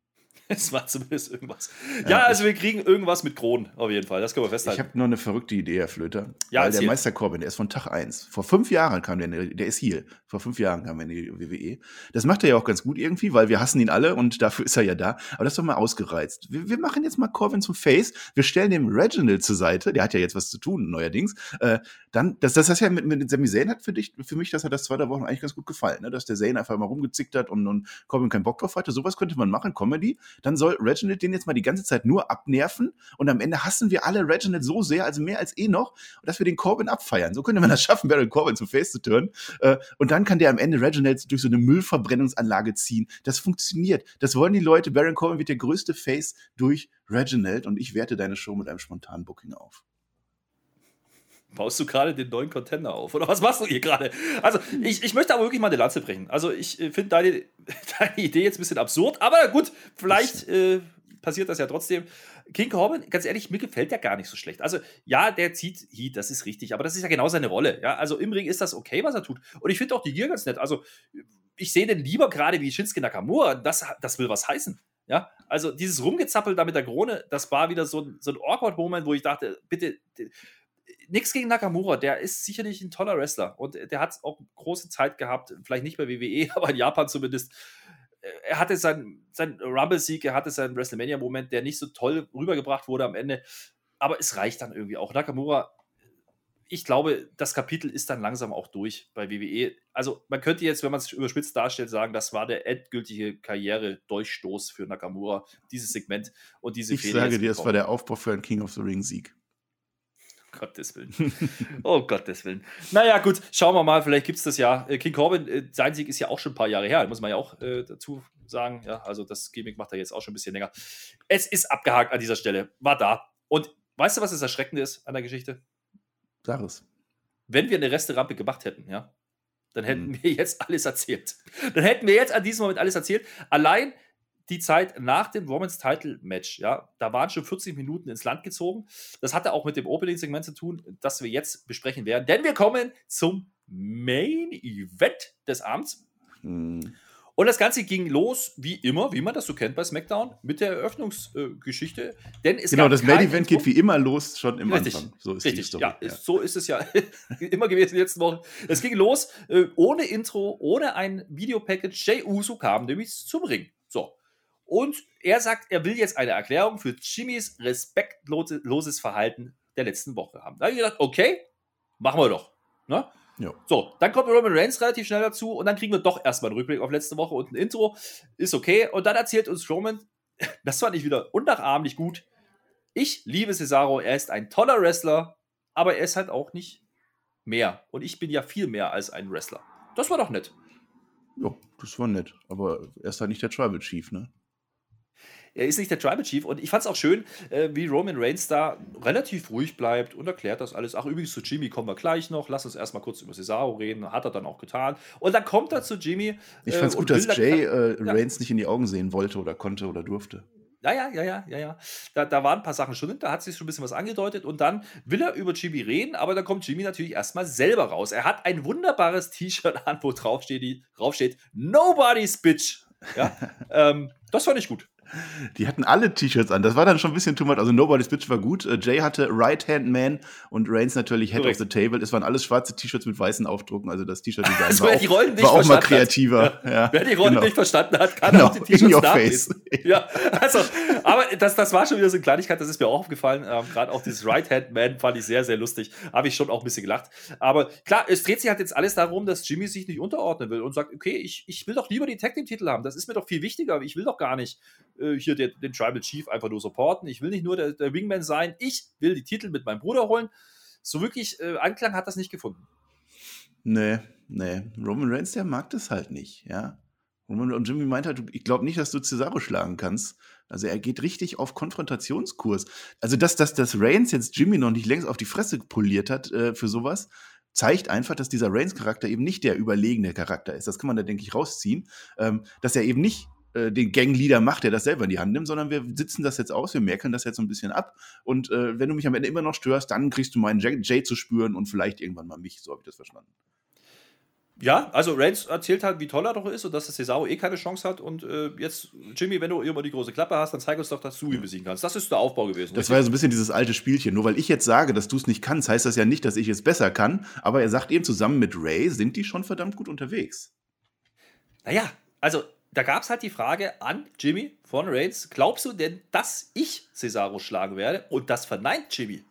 Es war zumindest irgendwas. Ja, ja also wir kriegen irgendwas mit Kronen, auf jeden Fall. Das können wir festhalten. Ich habe noch eine verrückte Idee, Herr Flöter. Ja, Weil der Meister Corbin, der ist von Tag 1. Vor fünf Jahren kam der, der ist hier. Vor fünf Jahren kam er in die WWE. Das macht er ja auch ganz gut irgendwie, weil wir hassen ihn alle und dafür ist er ja da. Aber das ist doch mal ausgereizt. Wir, wir machen jetzt mal Corbin zum Face. Wir stellen dem Reginald zur Seite. Der hat ja jetzt was zu tun, neuerdings. Äh, dann, das, das, das ja mit, mit Sami Zayn hat für dich, für mich, dass er das zwei Wochen eigentlich ganz gut gefallen, ne? Dass der Zayn einfach mal rumgezickt hat und, und Corbin keinen Bock drauf hatte. Sowas könnte man machen, Comedy. Dann soll Reginald den jetzt mal die ganze Zeit nur abnerven und am Ende hassen wir alle Reginald so sehr, also mehr als eh noch, dass wir den Corbin abfeiern. So könnte man das schaffen, Baron Corbin zum Face zu turnen. Äh, und dann kann der am Ende Reginald durch so eine Müllverbrennungsanlage ziehen. Das funktioniert. Das wollen die Leute. Baron Corbin wird der größte Face durch Reginald und ich werte deine Show mit einem spontanen Booking auf. Baust du gerade den neuen Contender auf? Oder was machst du hier gerade? Also, ich, ich möchte aber wirklich mal eine Lanze brechen. Also, ich äh, finde deine, deine Idee jetzt ein bisschen absurd, aber gut, vielleicht äh, passiert das ja trotzdem. King Corbin, ganz ehrlich, mir gefällt der gar nicht so schlecht. Also, ja, der zieht Heat, das ist richtig, aber das ist ja genau seine Rolle. Ja, also im Ring ist das okay, was er tut. Und ich finde auch die Gier ganz nett. Also, ich sehe den lieber gerade wie Shinsuke Nakamura. Das, das will was heißen. Ja, also dieses Rumgezappel da mit der Krone, das war wieder so, so ein awkward Moment, wo ich dachte, bitte, nichts gegen Nakamura, der ist sicherlich ein toller Wrestler und der hat auch große Zeit gehabt, vielleicht nicht bei WWE, aber in Japan zumindest, er hatte seinen, seinen Rumble-Sieg, er hatte seinen WrestleMania-Moment, der nicht so toll rübergebracht wurde am Ende. Aber es reicht dann irgendwie auch. Nakamura, ich glaube, das Kapitel ist dann langsam auch durch bei WWE. Also man könnte jetzt, wenn man es überspitzt darstellt, sagen, das war der endgültige Karriere-Durchstoß für Nakamura, dieses Segment und diese Ich sage dir, es war der Aufbau für einen King of the Ring-Sieg. Gottes Willen. oh Gottes Willen. Naja, gut, schauen wir mal, vielleicht gibt es das ja. Äh, King Corbin, äh, sein Sieg ist ja auch schon ein paar Jahre her, muss man ja auch äh, dazu sagen. Ja, also das Gimmick macht er jetzt auch schon ein bisschen länger. Es ist abgehakt an dieser Stelle, war da. Und weißt du, was das Erschreckende ist an der Geschichte? Sag es. Wenn wir eine Resterampe gemacht hätten, ja, dann hätten Mhm. wir jetzt alles erzählt. Dann hätten wir jetzt an diesem Moment alles erzählt. Allein die Zeit nach dem Women's Title Match, ja, da waren schon 40 Minuten ins Land gezogen. Das hatte auch mit dem Opening-Segment zu tun, das wir jetzt besprechen werden. Denn wir kommen zum Main Event des Abends. Hm. Und das Ganze ging los, wie immer, wie man das so kennt bei SmackDown, mit der Eröffnungsgeschichte. Denn es Genau, das Main Event geht wie immer los, schon im Richtig, Anfang. So ist Richtig, ja, Ist, so ist es ja immer gewesen die letzten Wochen. Es ging los äh, ohne Intro, ohne ein Videopackage. Jay Uso kam nämlich zum Ring. So. Und er sagt, er will jetzt eine Erklärung für Jimmys respektloses Verhalten der letzten Woche haben. Da habe ich gedacht, okay, machen wir doch. Ne? Ja. So, dann kommt Roman Reigns relativ schnell dazu und dann kriegen wir doch erstmal einen Rückblick auf letzte Woche und ein Intro. Ist okay. Und dann erzählt uns Roman, das fand ich wieder unnachahmlich gut. Ich liebe Cesaro, er ist ein toller Wrestler, aber er ist halt auch nicht mehr. Und ich bin ja viel mehr als ein Wrestler. Das war doch nett. Ja, das war nett. Aber er ist halt nicht der Tribal Chief, ne? Er ist nicht der Tribal Chief und ich fand es auch schön, äh, wie Roman Reigns da relativ ruhig bleibt und erklärt das alles. Ach, übrigens zu Jimmy kommen wir gleich noch. Lass uns erstmal kurz über Cesaro reden. Hat er dann auch getan. Und dann kommt er zu Jimmy. Ich äh, fand's und gut, dass da- Jay äh, Ja. Reigns nicht in die Augen sehen wollte oder konnte oder durfte. Ja, ja, ja, ja, ja, ja. Da, da waren ein paar Sachen schon, da hat sich schon ein bisschen was angedeutet und dann will er über Jimmy reden, aber dann kommt Jimmy natürlich erstmal selber raus. Er hat ein wunderbares T-Shirt an, wo draufsteht, die, draufsteht Nobody's Bitch. Ja, ähm, das fand ich gut. Die hatten alle T-Shirts an. Das war dann schon ein bisschen too much. Also Nobody's Bitch war gut. Äh, Jay hatte Right Hand Man und Reigns natürlich Head Korrekt. of the Table. Es waren alles schwarze T-Shirts mit weißen Aufdrucken. Also das T-Shirt-Design Also, war, Rollen auch, nicht war auch mal kreativer. Ja, Wer die Rolle genau. nicht verstanden hat, kann Genau, auch die T-Shirts nachlesen. Ja, also, aber das, das war schon wieder so eine Kleinigkeit, das ist mir auch aufgefallen. Ähm, Gerade auch dieses Right-Hand-Man fand ich sehr, sehr lustig. Habe ich schon auch ein bisschen gelacht. Aber klar, es dreht sich halt jetzt alles darum, dass Jimmy sich nicht unterordnen will und sagt, okay, ich, ich will doch lieber die Tag-Team-Titel haben. Das ist mir doch viel wichtiger. Ich will doch gar nicht äh, hier den, den Tribal Chief einfach nur supporten. Ich will nicht nur der, der Wingman sein. Ich will die Titel mit meinem Bruder holen. So wirklich äh, Anklang hat das nicht gefunden. Nee, nee. Roman Reigns, der mag das halt nicht, ja. Roman und Jimmy meint halt, ich glaube nicht, dass du Cesaro schlagen kannst. Also er geht richtig auf Konfrontationskurs. Also dass, dass, dass Reigns jetzt Jimmy noch nicht längst auf die Fresse poliert hat äh, für sowas, zeigt einfach, dass dieser Reigns-Charakter eben nicht der überlegene Charakter ist. Das kann man da, denke ich, rausziehen. Ähm, dass er eben nicht äh, den Gangleader macht, der das selber in die Hand nimmt, sondern wir sitzen das jetzt aus, wir merken das jetzt so ein bisschen ab. Und äh, wenn du mich am Ende immer noch störst, dann kriegst du meinen Jay, Jay zu spüren und vielleicht irgendwann mal mich. So habe ich das verstanden. Ja, also Reigns erzählt halt, wie toll er doch ist und dass der Cesaro eh keine Chance hat. Und äh, jetzt, Jimmy, wenn du immer die große Klappe hast, dann zeig uns doch, dass du ihn besiegen kannst. Das ist der Aufbau gewesen. Das war ja so ein bisschen dieses alte Spielchen. Nur weil ich jetzt sage, dass du es nicht kannst, heißt das ja nicht, dass ich es besser kann. Aber er sagt eben, zusammen mit Ray sind die schon verdammt gut unterwegs. naja, also da gab es halt die Frage an Jimmy von Reigns: Glaubst du denn, dass ich Cesaro schlagen werde? Und das verneint Jimmy.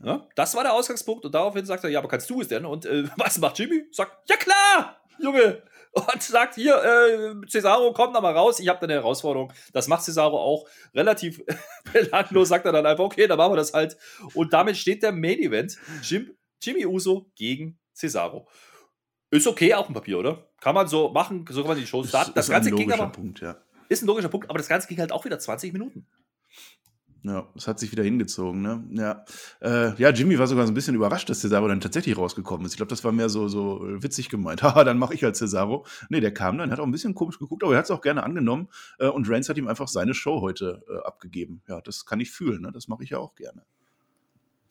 Ja, das war der Ausgangspunkt und daraufhin sagt er: Ja, aber kannst du es denn? Und äh, was macht Jimmy? Sagt: Ja, klar, Junge. Und sagt: Hier, äh, Cesaro, komm da mal raus, ich habe da eine Herausforderung. Das macht Cesaro auch relativ belanglos, sagt er dann einfach: Okay, dann machen wir das halt. Und damit steht der Main Event: Jim, Jimmy Uso gegen Cesaro. Ist okay auf dem Papier, oder? Kann man so machen, so kann man die Show starten. Das ist Ganze ein ging logischer aber, Punkt, ja. ist ein logischer Punkt, aber das Ganze ging halt auch wieder 20 Minuten. Ja, es hat sich wieder hingezogen, ne? Ja. Äh, ja, Jimmy war sogar so ein bisschen überrascht, dass Cesaro dann tatsächlich rausgekommen ist. Ich glaube, das war mehr so, so äh, witzig gemeint. Haha, dann mache ich halt Cesaro. Nee, der kam dann, hat auch ein bisschen komisch geguckt, aber er hat es auch gerne angenommen. Äh, und Reigns hat ihm einfach seine Show heute äh, abgegeben. Ja, das kann ich fühlen, ne? Das mache ich ja auch gerne.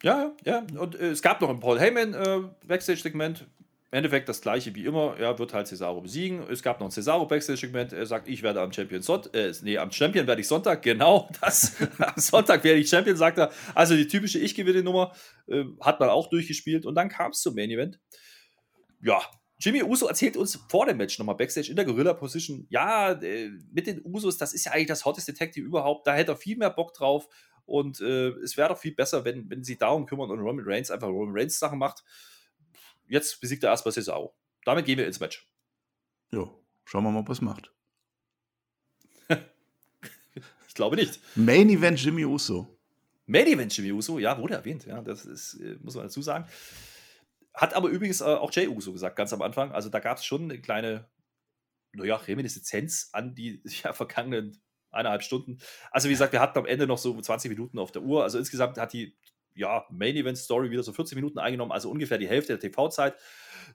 Ja, ja, ja. Und äh, es gab noch ein Paul Heyman äh, Backstage-Segment. Im Endeffekt das gleiche wie immer. Er wird halt Cesaro besiegen. Es gab noch ein Cesaro Backstage-Segment. Er sagt, ich werde am Champion Sonntag. Äh, nee, am Champion werde ich Sonntag. Genau, das. am Sonntag werde ich Champion, sagt er. Also die typische Ich gewinne Nummer äh, hat man auch durchgespielt. Und dann kam es zum Main Event. Ja. Jimmy Uso erzählt uns vor dem Match nochmal Backstage in der Gorilla-Position, ja, äh, mit den Usos, das ist ja eigentlich das hotteste Team überhaupt, da hätte er viel mehr Bock drauf. Und äh, es wäre doch viel besser, wenn, wenn sie darum kümmern und Roman Reigns einfach Roman Reigns Sachen macht. Jetzt besiegt er erstmal Cesaro. Damit gehen wir ins Match. Jo, schauen wir mal, ob er es macht. ich glaube nicht. Main Event Jimmy Uso. Main Event Jimmy Uso, ja, wurde erwähnt, ja, das ist, äh, muss man dazu sagen. Hat aber übrigens äh, auch Jay Uso gesagt, ganz am Anfang. Also da gab es schon eine kleine, naja, Reminiszenz an die ja, vergangenen eineinhalb Stunden. Also wie gesagt, wir hatten am Ende noch so 20 Minuten auf der Uhr. Also insgesamt hat die ja, Main Event Story wieder so 40 Minuten eingenommen, also ungefähr die Hälfte der TV-Zeit.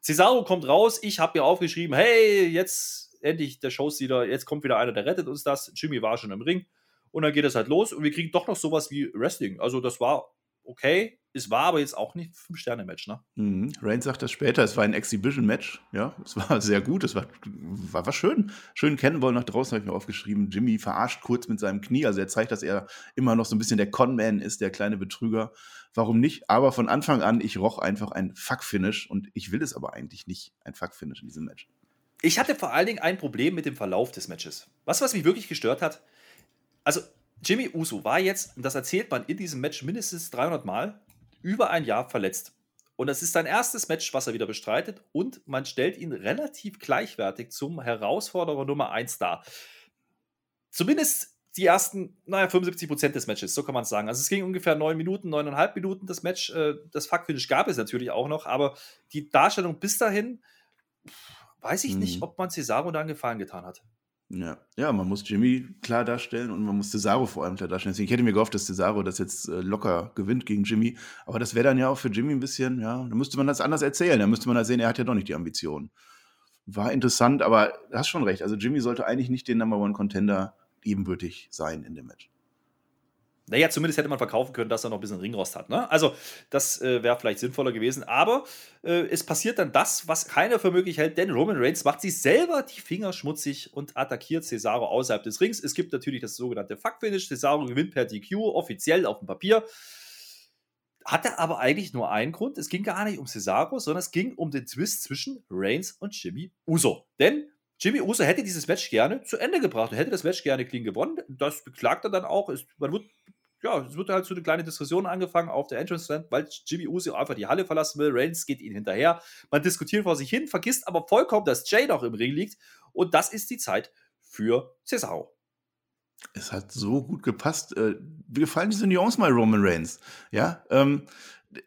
Cesaro kommt raus, ich habe mir aufgeschrieben, hey, jetzt endlich der Showstealer, jetzt kommt wieder einer, der rettet uns das. Jimmy war schon im Ring und dann geht es halt los und wir kriegen doch noch sowas wie Wrestling. Also das war okay. Es war aber jetzt auch nicht ein Sterne-Match, ne? Mhm. Reigns sagt das später, es war ein Exhibition-Match. Ja, es war sehr gut, es war, war, war schön. Schön kennen wollen nach draußen, habe ich mir aufgeschrieben. Jimmy verarscht kurz mit seinem Knie. Also er zeigt, dass er immer noch so ein bisschen der Con-Man ist, der kleine Betrüger. Warum nicht? Aber von Anfang an, ich roch einfach ein Fuck-Finish und ich will es aber eigentlich nicht, ein Fuck-Finish in diesem Match. Ich hatte vor allen Dingen ein Problem mit dem Verlauf des Matches. Was, was mich wirklich gestört hat, also Jimmy Uso war jetzt, und das erzählt man in diesem Match mindestens 300 Mal, über ein Jahr verletzt. Und das ist sein erstes Match, was er wieder bestreitet. Und man stellt ihn relativ gleichwertig zum Herausforderer Nummer 1 dar. Zumindest die ersten, naja, 75 Prozent des Matches, so kann man es sagen. Also es ging ungefähr neun Minuten, neuneinhalb Minuten das Match. Äh, das Fuck-Finish gab es natürlich auch noch, aber die Darstellung bis dahin, weiß ich mhm. nicht, ob man Cesaro da einen Gefallen getan hat. Ja. ja, man muss Jimmy klar darstellen und man muss Cesaro vor allem klar darstellen. Deswegen, ich hätte mir gehofft, dass Cesaro das jetzt äh, locker gewinnt gegen Jimmy. Aber das wäre dann ja auch für Jimmy ein bisschen, ja, da müsste man das anders erzählen. Da müsste man da sehen, er hat ja doch nicht die Ambitionen. War interessant, aber du hast schon recht. Also Jimmy sollte eigentlich nicht den Number One Contender ebenbürtig sein in dem Match. Naja, zumindest hätte man verkaufen können, dass er noch ein bisschen Ringrost hat. Ne? Also, das äh, wäre vielleicht sinnvoller gewesen. Aber äh, es passiert dann das, was keiner für möglich hält, denn Roman Reigns macht sich selber die Finger schmutzig und attackiert Cesaro außerhalb des Rings. Es gibt natürlich das sogenannte Fuck-Finish. Cesaro gewinnt per DQ, offiziell auf dem Papier. Hatte aber eigentlich nur einen Grund. Es ging gar nicht um Cesaro, sondern es ging um den Twist zwischen Reigns und Jimmy Uso. Denn Jimmy Uso hätte dieses Match gerne zu Ende gebracht und hätte das Match gerne clean gewonnen. Das beklagt er dann auch. Man wird ja, es wird halt so eine kleine Diskussion angefangen auf der Entrance Stand, weil Jimmy Uso einfach die Halle verlassen will. Reigns geht ihn hinterher. Man diskutiert vor sich hin, vergisst aber vollkommen, dass Jay noch im Ring liegt. Und das ist die Zeit für Cesaro. Es hat so gut gepasst. Äh, wie gefallen diese Nuancen mal Roman Reigns? Ja, ähm,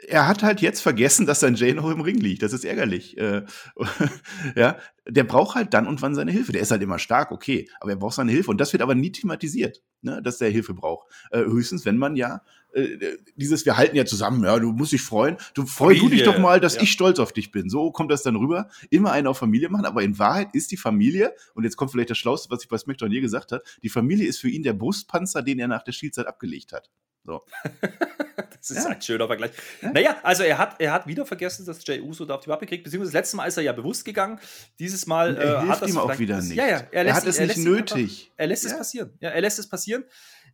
er hat halt jetzt vergessen, dass sein Jay noch im Ring liegt. Das ist ärgerlich. Äh, ja, der braucht halt dann und wann seine Hilfe. Der ist halt immer stark, okay, aber er braucht seine Hilfe. Und das wird aber nie thematisiert, ne, dass der Hilfe braucht. Äh, höchstens, wenn man ja äh, dieses, wir halten ja zusammen, ja, du musst dich freuen. Du freu du dich doch mal, dass ja. ich stolz auf dich bin. So kommt das dann rüber. Immer einen auf Familie machen, aber in Wahrheit ist die Familie, und jetzt kommt vielleicht das Schlauste, was ich bei SmackDown je gesagt habe, die Familie ist für ihn der Brustpanzer, den er nach der Spielzeit abgelegt hat. So. das ist ja. ein schöner Vergleich. Ja? Naja, also er hat, er hat wieder vergessen, dass Jay Uso da auf die Wappe kriegt, beziehungsweise das letzte Mal ist er ja bewusst gegangen. Dieses Mal er äh, hat das ihm auch wieder nicht. Ja, ja, er, lässt, er hat es nicht nötig. Einfach, er lässt ja. es passieren. Ja, er lässt es passieren.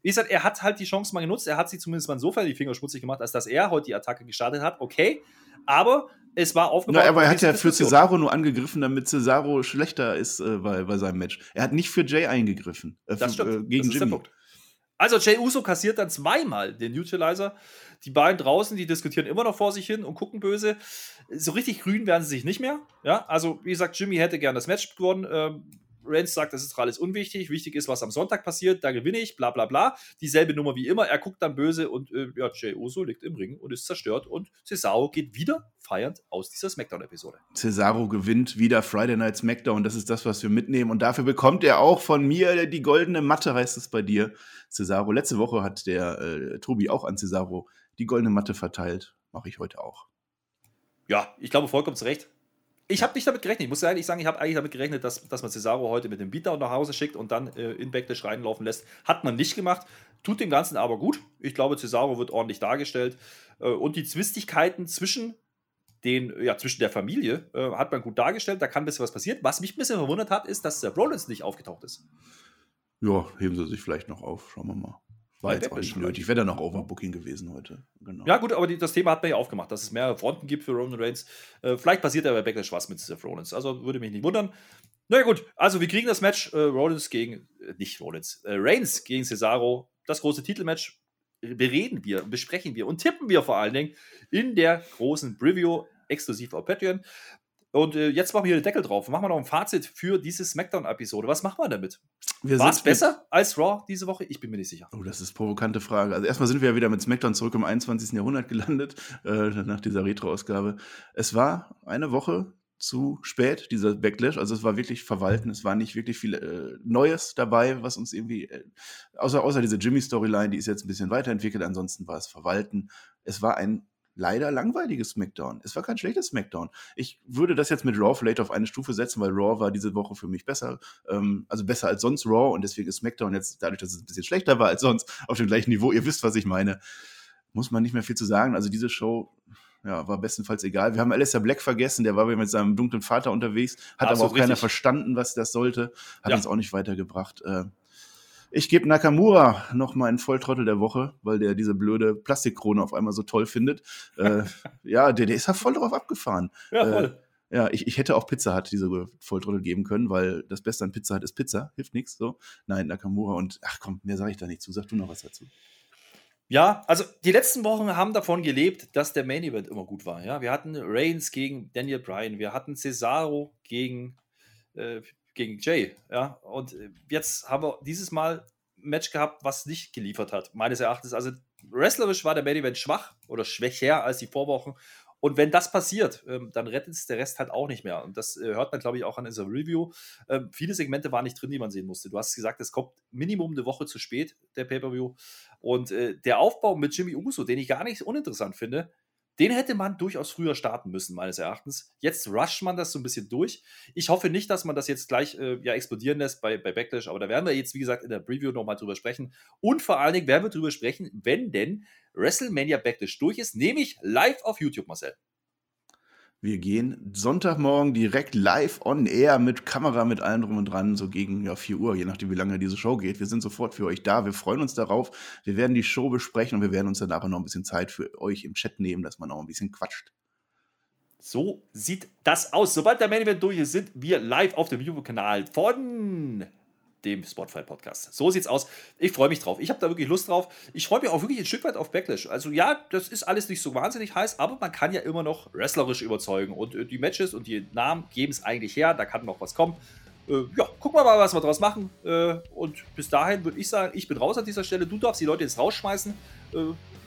Wie gesagt, er hat halt die Chance mal genutzt. Er hat sie zumindest mal insofern die Finger schmutzig gemacht, als dass er heute die Attacke gestartet hat. Okay, aber es war aufgebaut. Na, aber er hat ja für Cesaro nur angegriffen, damit Cesaro schlechter ist äh, bei, bei seinem Match. Er hat nicht für Jay eingegriffen. Äh, das stimmt. Äh, gegen das Jimmy. Also Jay Uso kassiert dann zweimal den Utilizer. Die beiden draußen, die diskutieren immer noch vor sich hin und gucken böse. So richtig grün werden sie sich nicht mehr. Ja, also wie gesagt, Jimmy hätte gern das Match gewonnen. Ähm, Reigns sagt, das ist alles unwichtig. Wichtig ist, was am Sonntag passiert. Da gewinne ich, bla bla bla. Dieselbe Nummer wie immer. Er guckt dann böse und äh, ja, Jey Uso liegt im Ring und ist zerstört. Und Cesaro geht wieder feiernd aus dieser SmackDown-Episode. Cesaro gewinnt wieder Friday Night SmackDown. Das ist das, was wir mitnehmen. Und dafür bekommt er auch von mir die goldene Matte, heißt es bei dir. Cesaro. Letzte Woche hat der äh, Tobi auch an Cesaro die goldene Matte verteilt. Mache ich heute auch. Ja, ich glaube vollkommen zu Recht. Ich habe nicht damit gerechnet. Ich muss ehrlich sagen, ich habe eigentlich damit gerechnet, dass, dass man Cesaro heute mit dem Beatdown nach Hause schickt und dann äh, in Backlash reinlaufen lässt. Hat man nicht gemacht. Tut dem Ganzen aber gut. Ich glaube, Cesaro wird ordentlich dargestellt. Äh, und die Zwistigkeiten zwischen den, ja, zwischen der Familie äh, hat man gut dargestellt. Da kann ein bisschen was passieren. Was mich ein bisschen verwundert hat, ist, dass Seth Rollins nicht aufgetaucht ist. Ja, heben sie sich vielleicht noch auf. Schauen wir mal. War jetzt auch nicht nötig. Wäre dann noch Overbooking gewesen heute. Genau. Ja, gut, aber die, das Thema hat man ja aufgemacht, dass es mehrere Fronten gibt für Roman Reigns. Äh, vielleicht passiert ja bei Backlash was mit Seth Rollins. Also würde mich nicht wundern. Na ja, gut, also wir kriegen das Match äh, Rollins gegen, äh, nicht Rollins, äh, Reigns gegen Cesaro. Das große Titelmatch bereden wir, besprechen wir und tippen wir vor allen Dingen in der großen Preview exklusiv auf Patreon. Und äh, jetzt machen wir hier den Deckel drauf. Machen wir noch ein Fazit für diese Smackdown-Episode. Was machen wir damit? War es besser als Raw diese Woche? Ich bin mir nicht sicher. Oh, das ist eine provokante Frage. Also erstmal sind wir ja wieder mit Smackdown zurück im 21. Jahrhundert gelandet, äh, nach dieser Retro-Ausgabe. Es war eine Woche zu spät, dieser Backlash. Also es war wirklich verwalten. Es war nicht wirklich viel äh, Neues dabei, was uns irgendwie, äh, außer, außer diese Jimmy-Storyline, die ist jetzt ein bisschen weiterentwickelt. Ansonsten war es verwalten. Es war ein leider langweiliges SmackDown. Es war kein schlechtes SmackDown. Ich würde das jetzt mit Raw vielleicht auf eine Stufe setzen, weil Raw war diese Woche für mich besser, ähm, also besser als sonst Raw und deswegen ist SmackDown jetzt, dadurch, dass es ein bisschen schlechter war als sonst, auf dem gleichen Niveau. Ihr wisst, was ich meine. Muss man nicht mehr viel zu sagen. Also diese Show ja, war bestenfalls egal. Wir haben Alistair Black vergessen, der war mit seinem dunklen Vater unterwegs, hat Absolut aber auch keiner richtig. verstanden, was das sollte, hat ja. uns auch nicht weitergebracht. Äh, ich gebe Nakamura noch mal einen Volltrottel der Woche, weil der diese blöde Plastikkrone auf einmal so toll findet. äh, ja, der, der ist ja voll drauf abgefahren. Ja, voll. Äh, ja, ich, ich hätte auch Pizza Hut diese Volltrottel geben können, weil das Beste an Pizza Hut ist Pizza, hilft nichts. So. Nein, Nakamura und ach komm, mehr sage ich da nicht zu. Sag du noch was dazu. Ja, also die letzten Wochen haben davon gelebt, dass der Main Event immer gut war. Ja, wir hatten Reigns gegen Daniel Bryan, wir hatten Cesaro gegen äh, gegen Jay. Ja, und äh, jetzt haben wir dieses Mal ein Match gehabt, was nicht geliefert hat, meines Erachtens. Also wrestlerisch war der Main Event schwach oder schwächer als die Vorwochen. Und wenn das passiert, ähm, dann rettet es der Rest halt auch nicht mehr. Und das äh, hört man, glaube ich, auch an dieser Review. Ähm, viele Segmente waren nicht drin, die man sehen musste. Du hast gesagt, es kommt Minimum eine Woche zu spät, der Pay-Per-View. Und äh, der Aufbau mit Jimmy Uso, den ich gar nicht uninteressant finde, den hätte man durchaus früher starten müssen, meines Erachtens. Jetzt rusht man das so ein bisschen durch. Ich hoffe nicht, dass man das jetzt gleich äh, ja, explodieren lässt bei, bei Backlash, aber da werden wir jetzt, wie gesagt, in der Preview nochmal drüber sprechen. Und vor allen Dingen werden wir drüber sprechen, wenn denn WrestleMania Backlash durch ist, nämlich live auf YouTube, Marcel. Wir gehen Sonntagmorgen direkt live on air mit Kamera, mit allem drum und dran, so gegen ja, 4 Uhr, je nachdem, wie lange diese Show geht. Wir sind sofort für euch da. Wir freuen uns darauf. Wir werden die Show besprechen und wir werden uns dann aber noch ein bisschen Zeit für euch im Chat nehmen, dass man auch ein bisschen quatscht. So sieht das aus. Sobald der Main Event durch ist, sind wir live auf dem YouTube-Kanal von dem Spotify-Podcast. So sieht's aus. Ich freue mich drauf. Ich habe da wirklich Lust drauf. Ich freue mich auch wirklich ein Stück weit auf Backlash. Also ja, das ist alles nicht so wahnsinnig heiß, aber man kann ja immer noch wrestlerisch überzeugen. Und äh, die Matches und die Namen geben es eigentlich her. Da kann noch was kommen. Äh, ja, gucken wir mal, was wir draus machen. Äh, und bis dahin würde ich sagen, ich bin raus an dieser Stelle. Du darfst die Leute jetzt rausschmeißen. Äh,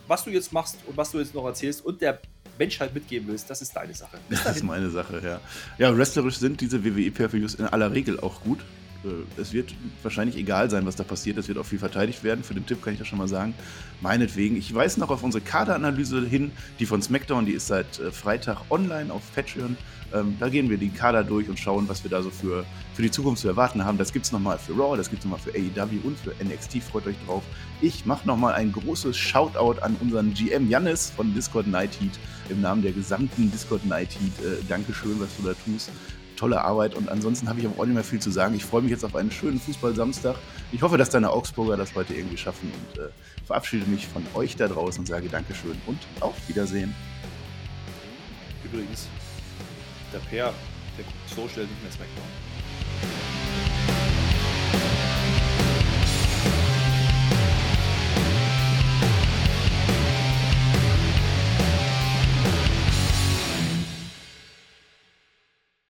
was du jetzt machst und was du jetzt noch erzählst und der Menschheit mitgeben willst, das ist deine Sache. Das ist meine Sache, ja. Ja, wrestlerisch sind diese WWE-Pay-Per-Views in aller Regel auch gut. Äh, es wird wahrscheinlich egal sein, was da passiert. Es wird auch viel verteidigt werden. Für den Tipp kann ich das schon mal sagen. Meinetwegen. Ich weise noch auf unsere Kaderanalyse hin, die von SmackDown, die ist seit äh, Freitag online auf Patreon. Ähm, da gehen wir die Kader durch und schauen, was wir da so für, für die Zukunft zu erwarten haben. Das gibt es nochmal für Raw, das gibt es nochmal für AEW und für NXT. Freut euch drauf. Ich mache nochmal ein großes Shoutout an unseren GM Jannis von Discord Night Heat im Namen der gesamten Discord Night Heat. Äh, Dankeschön, was du da tust tolle Arbeit und ansonsten habe ich auch nicht mehr viel zu sagen. Ich freue mich jetzt auf einen schönen Fußball-Samstag. Ich hoffe, dass deine Augsburger das heute irgendwie schaffen und äh, verabschiede mich von euch da draußen und sage Dankeschön und auf Wiedersehen. Übrigens, der Per, der guckt so schnell nicht mehr Smackdown.